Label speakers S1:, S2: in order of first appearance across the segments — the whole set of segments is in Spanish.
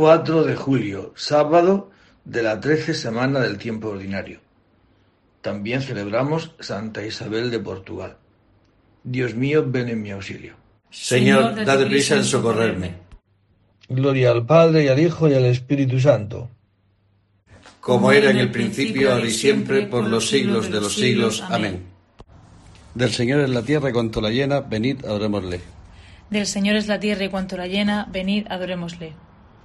S1: 4 de julio, sábado de la trece semana del tiempo ordinario. También celebramos Santa Isabel de Portugal. Dios mío, ven en mi auxilio.
S2: Señor, dad prisa en socorrerme.
S1: Gloria al Padre y al Hijo y al Espíritu Santo.
S2: Como era en el principio, ahora y siempre, por los siglos de los siglos. Amén.
S3: Del Señor es la tierra y cuanto la llena, venid, adorémosle.
S4: Del Señor es la tierra y cuanto la llena, venid, adorémosle.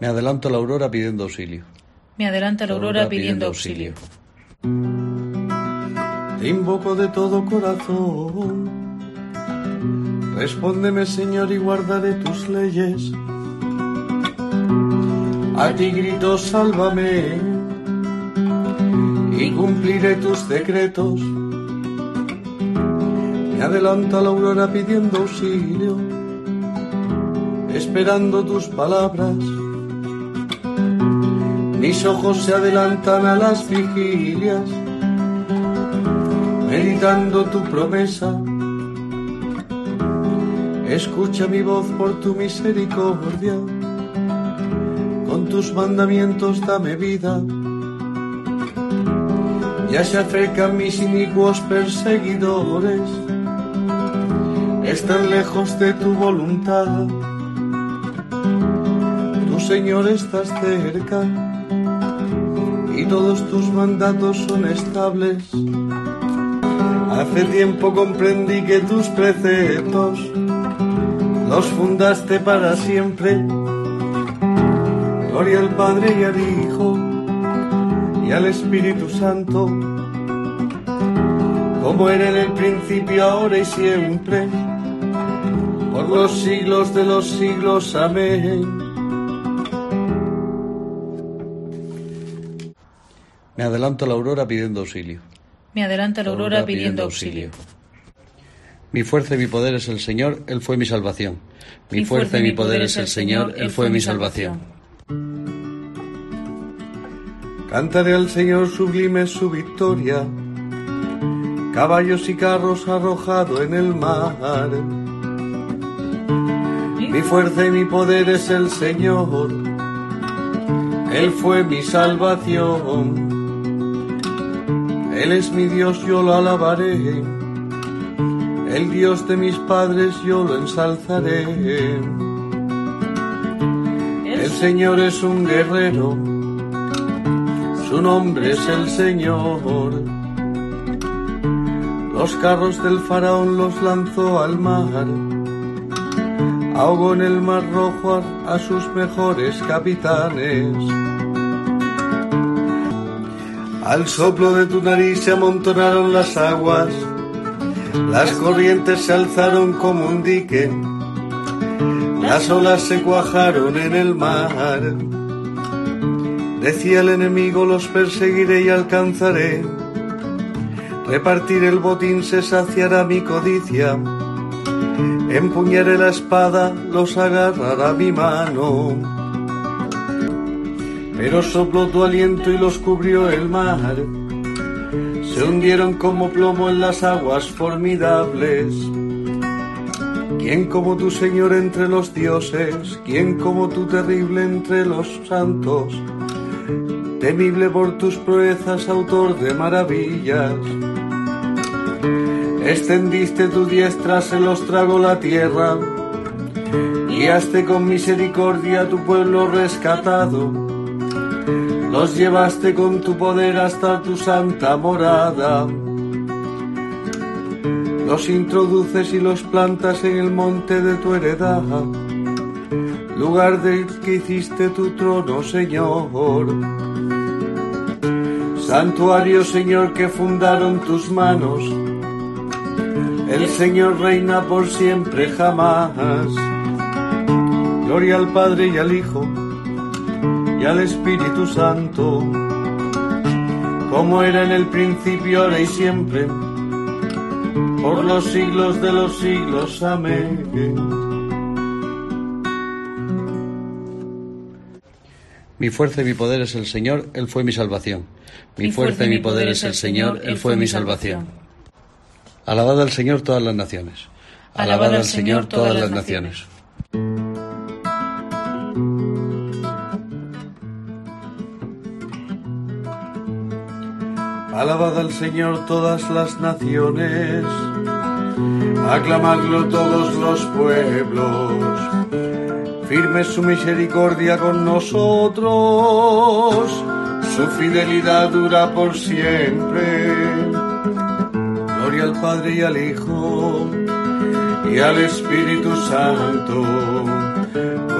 S3: Me adelanto a la aurora pidiendo auxilio.
S4: Me adelanto a la aurora pidiendo auxilio.
S5: Te invoco de todo corazón. Respóndeme, Señor, y guardaré tus leyes a ti grito, sálvame, y cumpliré tus decretos. Me adelanto a la aurora pidiendo auxilio, esperando tus palabras. Mis ojos se adelantan a las vigilias, meditando tu promesa. Escucha mi voz por tu misericordia con tus mandamientos dame vida. Ya se acercan mis inicuos perseguidores, están lejos de tu voluntad. Tu Señor estás cerca todos tus mandatos son estables. Hace tiempo comprendí que tus preceptos los fundaste para siempre Gloria al Padre y al Hijo y al Espíritu Santo, como era en el principio, ahora y siempre, por los siglos de los siglos. Amén.
S3: Me adelanto a la aurora pidiendo auxilio.
S4: Me adelanto a la aurora pidiendo auxilio.
S3: Mi fuerza y mi poder es el Señor, Él fue mi salvación. Mi fuerza y mi poder es el Señor, Él fue mi salvación.
S5: Cantaré al Señor sublime su victoria, caballos y carros arrojado en el mar. Mi fuerza y mi poder es el Señor, Él fue mi salvación. Él es mi Dios, yo lo alabaré, el Dios de mis padres yo lo ensalzaré. El Señor es un guerrero, su nombre es el Señor. Los carros del faraón los lanzó al mar, ahogó en el mar rojo a sus mejores capitanes. Al soplo de tu nariz se amontonaron las aguas, las corrientes se alzaron como un dique, las olas se cuajaron en el mar. Decía el enemigo, los perseguiré y alcanzaré. Repartir el botín se saciará mi codicia. Empuñaré la espada, los agarrará mi mano. Pero sopló tu aliento y los cubrió el mar. Se hundieron como plomo en las aguas formidables. ¿Quién como tu Señor entre los dioses? ¿Quién como tu terrible entre los santos? Temible por tus proezas, autor de maravillas. Extendiste tu diestra, se los tragó la tierra. Guiaste con misericordia a tu pueblo rescatado. Los llevaste con tu poder hasta tu santa morada. Los introduces y los plantas en el monte de tu heredad, lugar del que hiciste tu trono, Señor. Santuario, Señor, que fundaron tus manos. El Señor reina por siempre, jamás. Gloria al Padre y al Hijo y al Espíritu Santo, como era en el principio, ahora y siempre, por los siglos de los siglos. Amén.
S3: Mi fuerza y mi poder es el Señor, Él fue mi salvación. Mi fuerza y mi poder es el Señor, Él fue mi salvación. Alabad al Señor todas las naciones. Alabad al Señor todas las naciones.
S5: Alabad al Señor todas las naciones, aclamadlo todos los pueblos. Firme su misericordia con nosotros, su fidelidad dura por siempre. Gloria al Padre y al Hijo y al Espíritu Santo,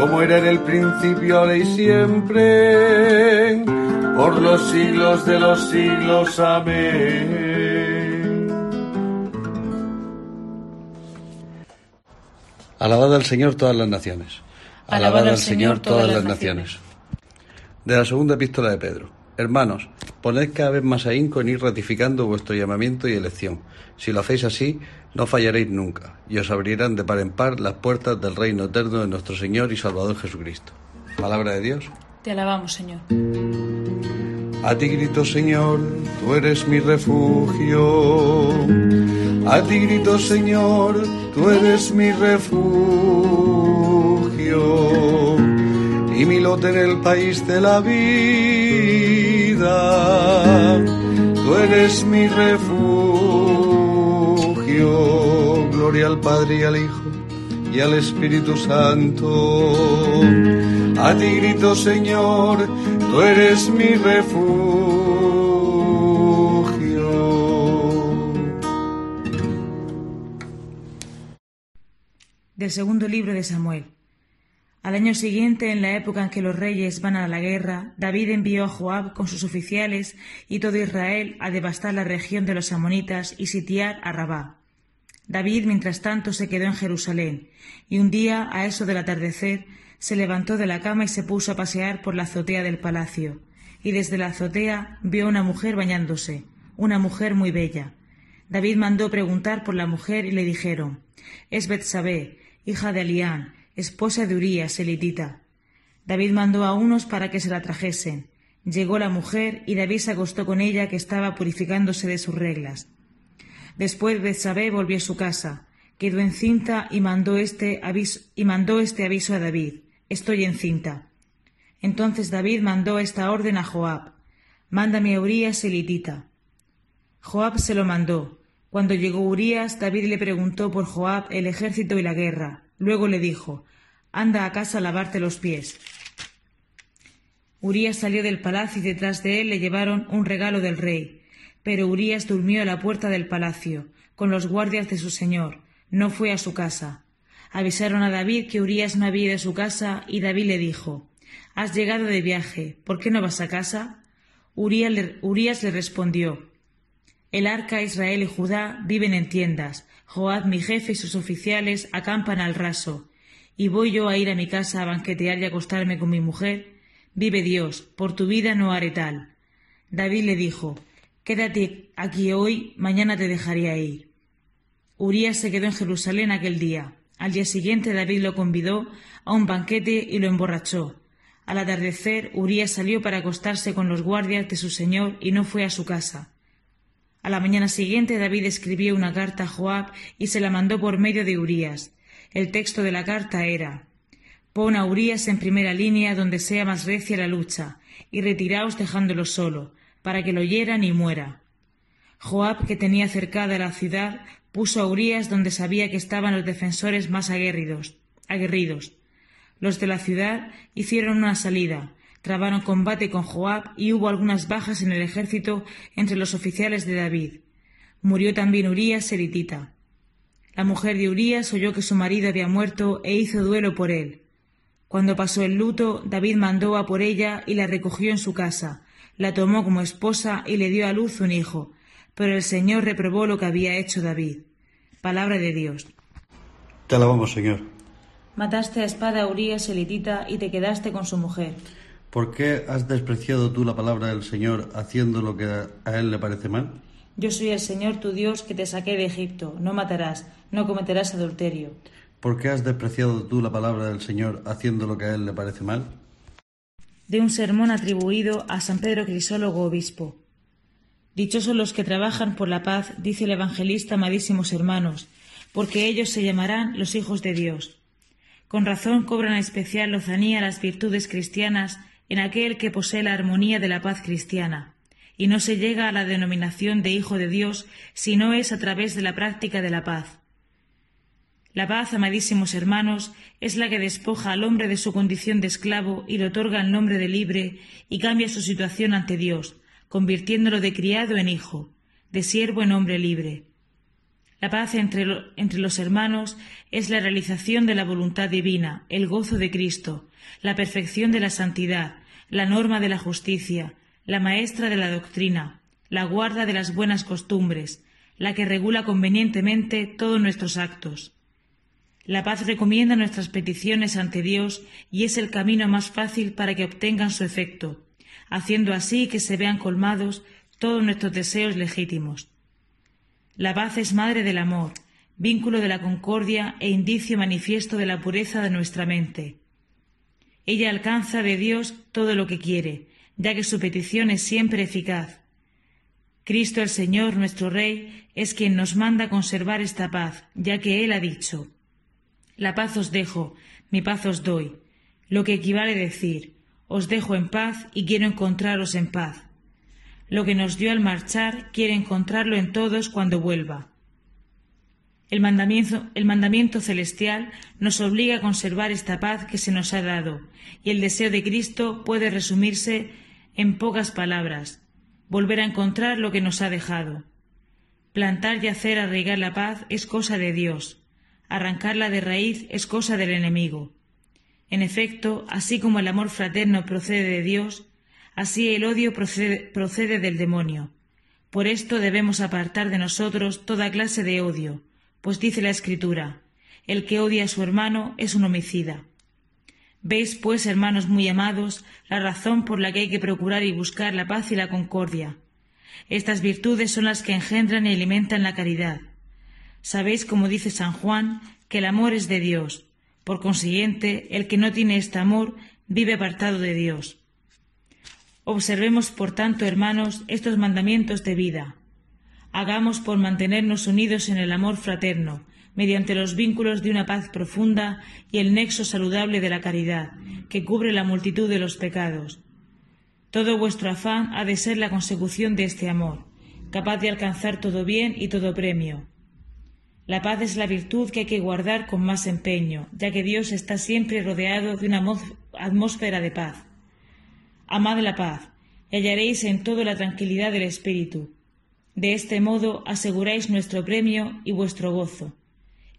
S5: como era en el principio, ahora y siempre por los siglos de los siglos. Amén.
S3: Alabad al Señor todas las naciones.
S4: Alabad al Señor todas las naciones.
S3: De la segunda epístola de Pedro. Hermanos, poned cada vez más ahínco en ir ratificando vuestro llamamiento y elección. Si lo hacéis así, no fallaréis nunca, y os abrirán de par en par las puertas del reino eterno de nuestro Señor y Salvador Jesucristo. Palabra de Dios.
S4: Te alabamos, Señor.
S5: A ti grito, Señor, tú eres mi refugio. A ti grito, Señor, tú eres mi refugio. Y mi lote en el país de la vida. Tú eres mi refugio. Gloria al Padre y al Hijo y al Espíritu Santo. A ti grito, Señor, tú eres mi refugio.
S4: Del segundo libro de Samuel. Al año siguiente, en la época en que los reyes van a la guerra, David envió a Joab con sus oficiales y todo Israel a devastar la región de los amonitas y sitiar a Rabá. David, mientras tanto, se quedó en Jerusalén, y un día, a eso del atardecer, se levantó de la cama y se puso a pasear por la azotea del palacio, y desde la azotea vio una mujer bañándose, una mujer muy bella. David mandó preguntar por la mujer y le dijeron Es Betsabé, hija de Elián, esposa de Urías, elitita. David mandó a unos para que se la trajesen. Llegó la mujer y David se acostó con ella que estaba purificándose de sus reglas. Después Betsabé volvió a su casa, quedó encinta y mandó este aviso, y mandó este aviso a David Estoy encinta. Entonces David mandó esta orden a Joab Mándame a Urías elitita. Joab se lo mandó. Cuando llegó Urías, David le preguntó por Joab el ejército y la guerra. Luego le dijo, Anda a casa a lavarte los pies. Urías salió del palacio y detrás de él le llevaron un regalo del rey. Pero Urías durmió a la puerta del palacio, con los guardias de su señor. No fue a su casa. Avisaron a David que Urías no había ido a su casa y David le dijo, Has llegado de viaje, ¿por qué no vas a casa? Urías le, le respondió, El arca Israel y Judá viven en tiendas, Joab mi jefe y sus oficiales acampan al raso, y voy yo a ir a mi casa a banquetear y acostarme con mi mujer. Vive Dios, por tu vida no haré tal. David le dijo, Quédate aquí hoy, mañana te dejaría ir. Urías se quedó en Jerusalén aquel día. Al día siguiente David lo convidó a un banquete y lo emborrachó. Al atardecer, Urías salió para acostarse con los guardias de su señor y no fue a su casa. A la mañana siguiente David escribió una carta a Joab y se la mandó por medio de Urías. El texto de la carta era Pon a Urías en primera línea donde sea más recia la lucha, y retiraos dejándolo solo, para que lo hieran y muera. Joab, que tenía cercada la ciudad, puso a Urías donde sabía que estaban los defensores más aguerridos. aguerridos. Los de la ciudad hicieron una salida, trabaron combate con Joab y hubo algunas bajas en el ejército entre los oficiales de David. Murió también Urías seritita. La mujer de Urías oyó que su marido había muerto e hizo duelo por él. Cuando pasó el luto, David mandó a por ella y la recogió en su casa, la tomó como esposa y le dio a luz un hijo, pero el Señor reprobó lo que había hecho David. Palabra de Dios.
S3: Te alabamos, Señor.
S4: Mataste a espada a Urías elitita y te quedaste con su mujer.
S3: ¿Por qué has despreciado tú la palabra del Señor haciendo lo que a él le parece mal?
S4: Yo soy el Señor tu Dios que te saqué de Egipto. No matarás, no cometerás adulterio.
S3: ¿Por qué has despreciado tú la palabra del Señor haciendo lo que a él le parece mal?
S4: De un sermón atribuido a San Pedro Crisólogo Obispo. Dichosos los que trabajan por la paz, dice el evangelista, amadísimos hermanos, porque ellos se llamarán los hijos de Dios. Con razón cobran especial lozanía las virtudes cristianas en aquel que posee la armonía de la paz cristiana, y no se llega a la denominación de hijo de Dios si no es a través de la práctica de la paz. La paz, amadísimos hermanos, es la que despoja al hombre de su condición de esclavo y le otorga el nombre de libre y cambia su situación ante Dios, convirtiéndolo de criado en hijo, de siervo en hombre libre. La paz entre, entre, los hermanos es la realización de la voluntad divina, el gozo de Cristo, la perfección de la santidad, la norma de la justicia, la maestra de la doctrina, la guarda de las buenas costumbres, la que regula convenientemente todos nuestros actos. La paz recomienda nuestras peticiones ante Dios y es el camino más fácil para que obtengan su efecto, haciendo así que se vean colmados todos nuestros deseos legítimos. La paz es madre del amor, vínculo de la concordia e indicio manifiesto de la pureza de nuestra mente. Ella alcanza de Dios todo lo que quiere, ya que su petición es siempre eficaz. Cristo el Señor, nuestro Rey, es quien nos manda conservar esta paz, ya que Él ha dicho, La paz os dejo, mi paz os doy, lo que equivale a decir, os dejo en paz y quiero encontraros en paz. Lo que nos dio al marchar quiere encontrarlo en todos cuando vuelva. El mandamiento, el mandamiento, celestial nos obliga a conservar esta paz que se nos ha dado, y el deseo de Cristo puede resumirse en pocas palabras, volver a encontrar lo que nos ha dejado. Plantar y hacer arraigar la paz es cosa de Dios, arrancarla de raíz es cosa del enemigo. En efecto, así como el amor fraterno procede de Dios, así el odio procede, del demonio. Por esto debemos apartar de nosotros toda clase de odio, pues dice la Escritura, el que odia a su hermano es un homicida. Veis, pues, hermanos muy amados, la razón por la que hay que procurar y buscar la paz y la concordia. Estas virtudes son las que engendran y alimentan la caridad. Sabéis, como dice San Juan, que el amor es de Dios, por consiguiente, el que no tiene este amor vive apartado de Dios. Observemos, por tanto, hermanos, estos mandamientos de vida. Hagamos por mantenernos unidos en el amor fraterno, mediante los vínculos de una paz profunda y el nexo saludable de la caridad, que cubre la multitud de los pecados. Todo vuestro afán ha de ser la consecución de este amor, capaz de alcanzar todo bien y todo premio. La paz es la virtud que hay que guardar con más empeño, ya que Dios está siempre rodeado de una atmósfera de paz. Amad la paz, y hallaréis en todo la tranquilidad del espíritu. De este modo aseguráis nuestro premio y vuestro gozo,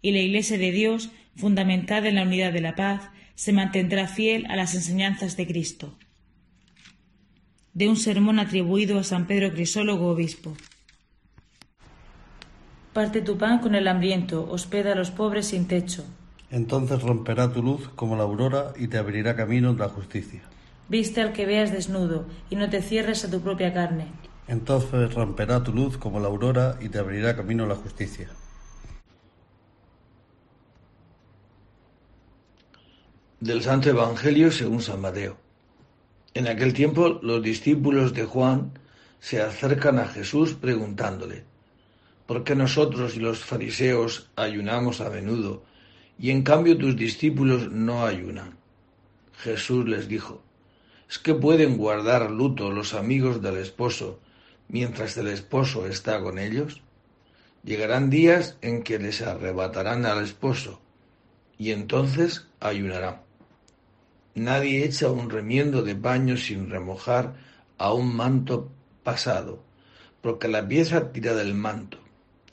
S4: y la Iglesia de Dios, fundamentada en la unidad de la paz, se mantendrá fiel a las enseñanzas de Cristo. De un sermón atribuido a San Pedro Crisólogo, obispo. Parte tu pan con el hambriento, hospeda a los pobres sin techo.
S3: Entonces romperá tu luz como la aurora y te abrirá camino la justicia.
S4: Viste al que veas desnudo y no te cierres a tu propia carne.
S3: Entonces romperá tu luz como la aurora y te abrirá camino la justicia.
S1: Del Santo Evangelio según San Mateo. En aquel tiempo los discípulos de Juan se acercan a Jesús preguntándole, ¿por qué nosotros y los fariseos ayunamos a menudo y en cambio tus discípulos no ayunan? Jesús les dijo, ¿Es que pueden guardar luto los amigos del esposo mientras el esposo está con ellos? Llegarán días en que les arrebatarán al esposo y entonces ayunarán. Nadie echa un remiendo de paño sin remojar a un manto pasado, porque la pieza tira del manto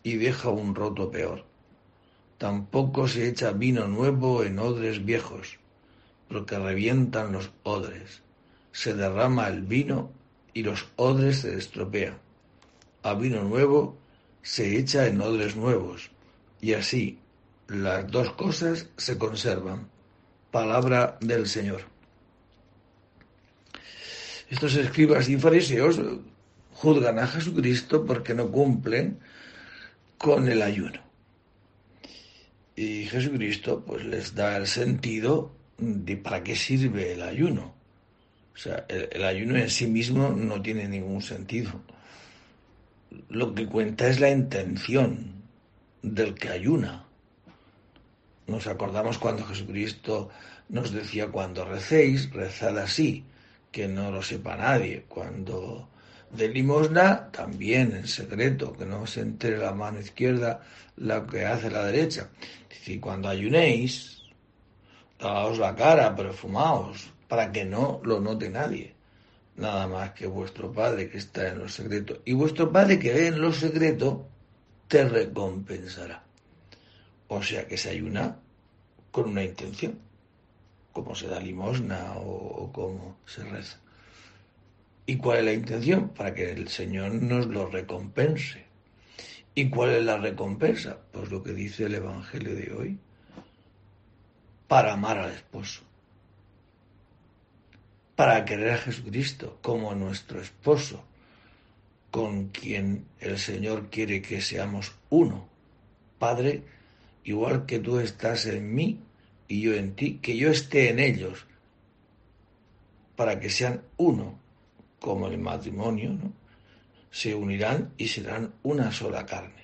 S1: y deja un roto peor. Tampoco se echa vino nuevo en odres viejos, porque revientan los odres se derrama el vino y los odres se estropean. A vino nuevo se echa en odres nuevos, y así las dos cosas se conservan. Palabra del Señor. Estos escribas y fariseos juzgan a Jesucristo porque no cumplen con el ayuno. Y Jesucristo pues les da el sentido de para qué sirve el ayuno. O sea, el, ayuno en sí mismo no tiene ningún sentido. Lo que cuenta es la intención del que ayuna. Nos acordamos cuando Jesucristo nos decía cuando recéis, rezad así, que no lo sepa nadie. Cuando de limosna, también en secreto, que no se entere la mano izquierda la que hace la derecha. Y cuando ayunéis, lavaos la cara, perfumaos, para que no lo note nadie, nada más que vuestro Padre que está en lo secreto. Y vuestro Padre que ve en lo secreto, te recompensará. O sea que se ayuna con una intención, como se da limosna o, como se reza. ¿Y cuál es la intención? Para que el Señor nos lo recompense. ¿Y cuál es la recompensa? Pues lo que dice el Evangelio de hoy. Para amar al esposo para querer a Jesucristo como nuestro esposo, con quien el Señor quiere que seamos uno. Padre, igual que tú estás en mí y yo en ti, que yo esté en ellos, para que sean uno, como el matrimonio, ¿no? se unirán y serán una sola carne.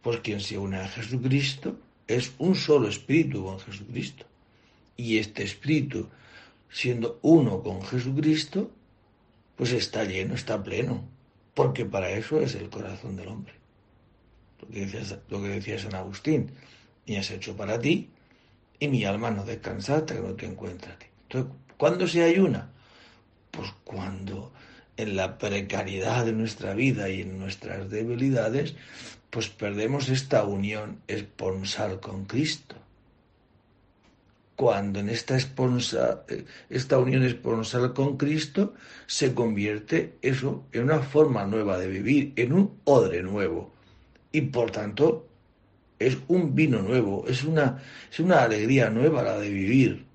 S1: Pues quien se une a Jesucristo es un solo espíritu con Jesucristo. Y este espíritu siendo uno con Jesucristo, pues está lleno, está pleno, porque para eso es el corazón del hombre. Lo que decía, lo que decía San Agustín, me has hecho para ti y mi alma no descansa hasta que no te encuentre a ti. Entonces, ¿cuándo se ayuna? Pues cuando en la precariedad de nuestra vida y en nuestras debilidades, pues perdemos esta unión esponsal con Cristo cuando en esta, esta unión esponsal con Cristo se convierte eso en una forma nueva de vivir, en un odre nuevo. Y por tanto es un vino nuevo, es una, es una alegría nueva la de vivir.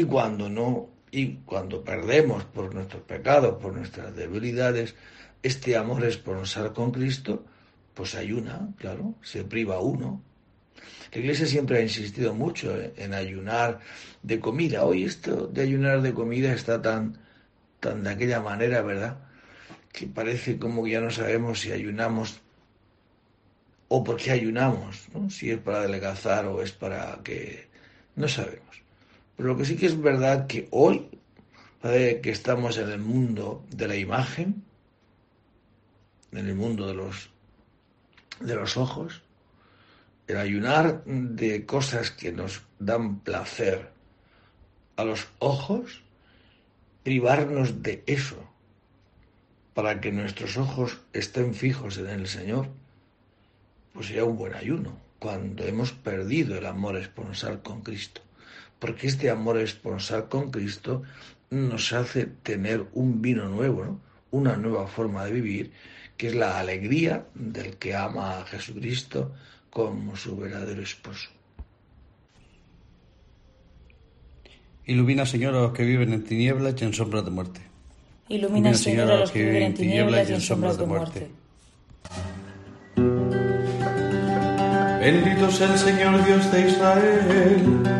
S1: Y cuando no, y cuando perdemos por nuestros pecados, por nuestras debilidades, este amor esponsal con Cristo, pues ayuna, claro, se priva uno, la Iglesia siempre ha insistido mucho en ayunar de comida. Hoy esto de ayunar de comida está tan, tan de aquella manera, ¿verdad? Que parece como que ya no sabemos si ayunamos o por qué ayunamos, ¿no? Si es para adelgazar o es para que... No sabemos. Pero lo que sí que es verdad que hoy, que estamos en el mundo de la imagen, en el mundo de los, de los ojos, el ayunar de cosas que nos dan placer a los ojos, privarnos de eso para que nuestros ojos estén fijos en el Señor, pues sería un buen ayuno, cuando hemos perdido el amor esponsal con Cristo. Porque este amor esponsal con Cristo nos hace tener un vino nuevo, una nueva forma de vivir, que es la alegría del que ama a Jesucristo como su verdadero esposo.
S3: Ilumina, Señor, a los que viven en tinieblas y en sombras de muerte.
S4: Ilumina, Señor, a los que viven en tinieblas y en sombras de muerte.
S5: Bendito sea el Señor Dios de Israel,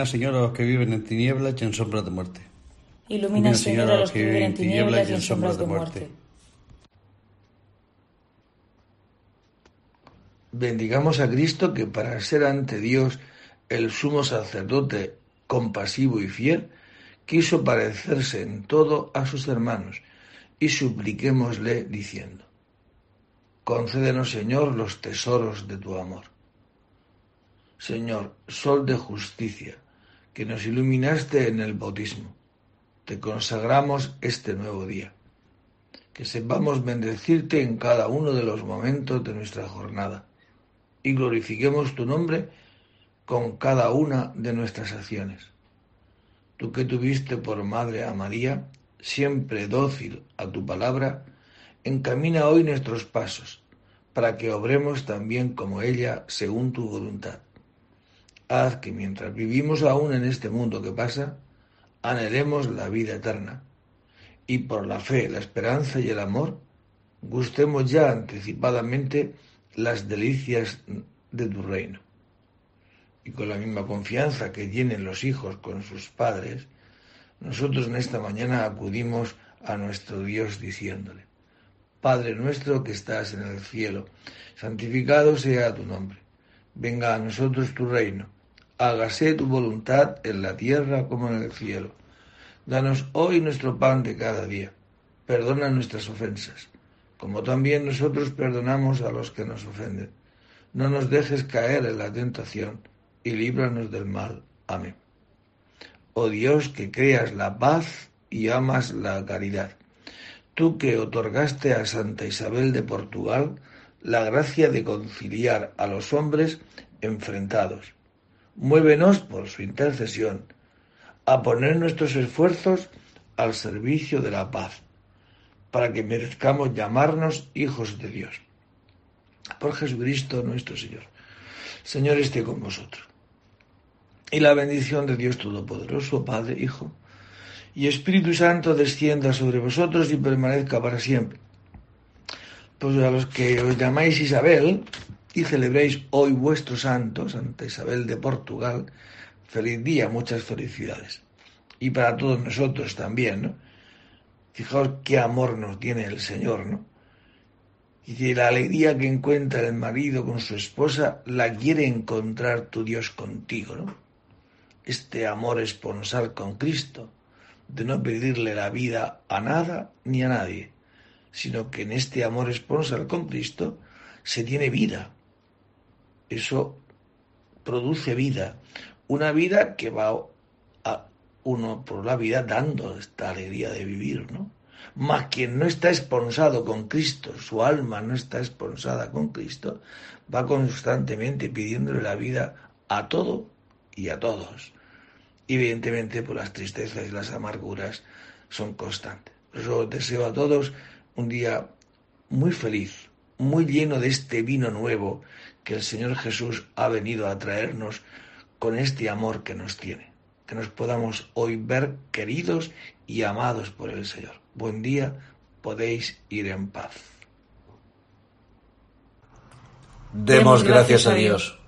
S3: Ilumina, Señor, a los que viven en tinieblas y en sombras de muerte
S4: Ilumina, Señor, a los que viven en tinieblas y en sombras de muerte.
S1: Bendigamos a Cristo que para ser ante Dios el sumo sacerdote compasivo y fiel, quiso parecerse en todo a sus hermanos, y supliquémosle diciendo, Concédenos, Señor, los tesoros de tu amor. Señor, sol de justicia, que nos iluminaste en el bautismo te consagramos este nuevo día. Que sepamos bendecirte en cada uno de los momentos de nuestra jornada y glorifiquemos tu nombre con cada una de nuestras acciones. Tú que tuviste por madre a María, siempre dócil a tu palabra, encamina hoy nuestros pasos, para que obremos también como ella según tu voluntad. Haz que mientras vivimos aún en este mundo que pasa, anhelemos la vida eterna y por la fe, la esperanza y el amor gustemos ya anticipadamente las delicias de tu reino. Y con la misma confianza que tienen los hijos con sus padres, nosotros en esta mañana acudimos a nuestro Dios diciéndole, Padre nuestro que estás en el cielo, santificado sea tu nombre, venga a nosotros tu reino hágase tu voluntad en la tierra como en el cielo. Danos hoy nuestro pan de cada día. Perdona nuestras ofensas, como también nosotros perdonamos a los que nos ofenden. No nos dejes caer en la tentación y líbranos del mal. Amén. Oh Dios, que creas la paz y amas la caridad. Tú que otorgaste a Santa Isabel de Portugal la gracia de conciliar a los hombres enfrentados Muévenos por su intercesión a poner nuestros esfuerzos al servicio de la paz, para que merezcamos llamarnos hijos de Dios. Por Jesucristo nuestro Señor. Señor esté con vosotros. Y la bendición de Dios Todopoderoso, Padre, Hijo y Espíritu Santo descienda sobre vosotros y permanezca para siempre. Pues a los que os llamáis Isabel y celebréis hoy vuestro santo, Santa Isabel de Portugal, feliz día, muchas felicidades. Y para todos nosotros también, ¿no? Fijaos qué amor nos tiene el Señor, ¿no? Y la alegría que encuentra el marido con su esposa la quiere encontrar tu Dios contigo, ¿no? Este amor esponsal con Cristo, de no pedirle la vida a nada ni a nadie, sino que en este amor esponsal con Cristo se tiene vida. Eso produce vida, una vida que va a uno por la vida dando esta alegría de vivir, ¿no? Mas quien no está esponsado con Cristo, su alma no está esponsada con Cristo, va constantemente pidiéndole la vida a todo y a todos. Evidentemente, pues las tristezas y las amarguras son constantes. Por eso deseo a todos un día muy feliz, muy lleno de este vino nuevo que el Señor Jesús ha venido a traernos con este amor que nos tiene. Que nos podamos hoy ver queridos y amados por el Señor. Buen día, podéis ir en paz.
S2: Demos gracias a Dios.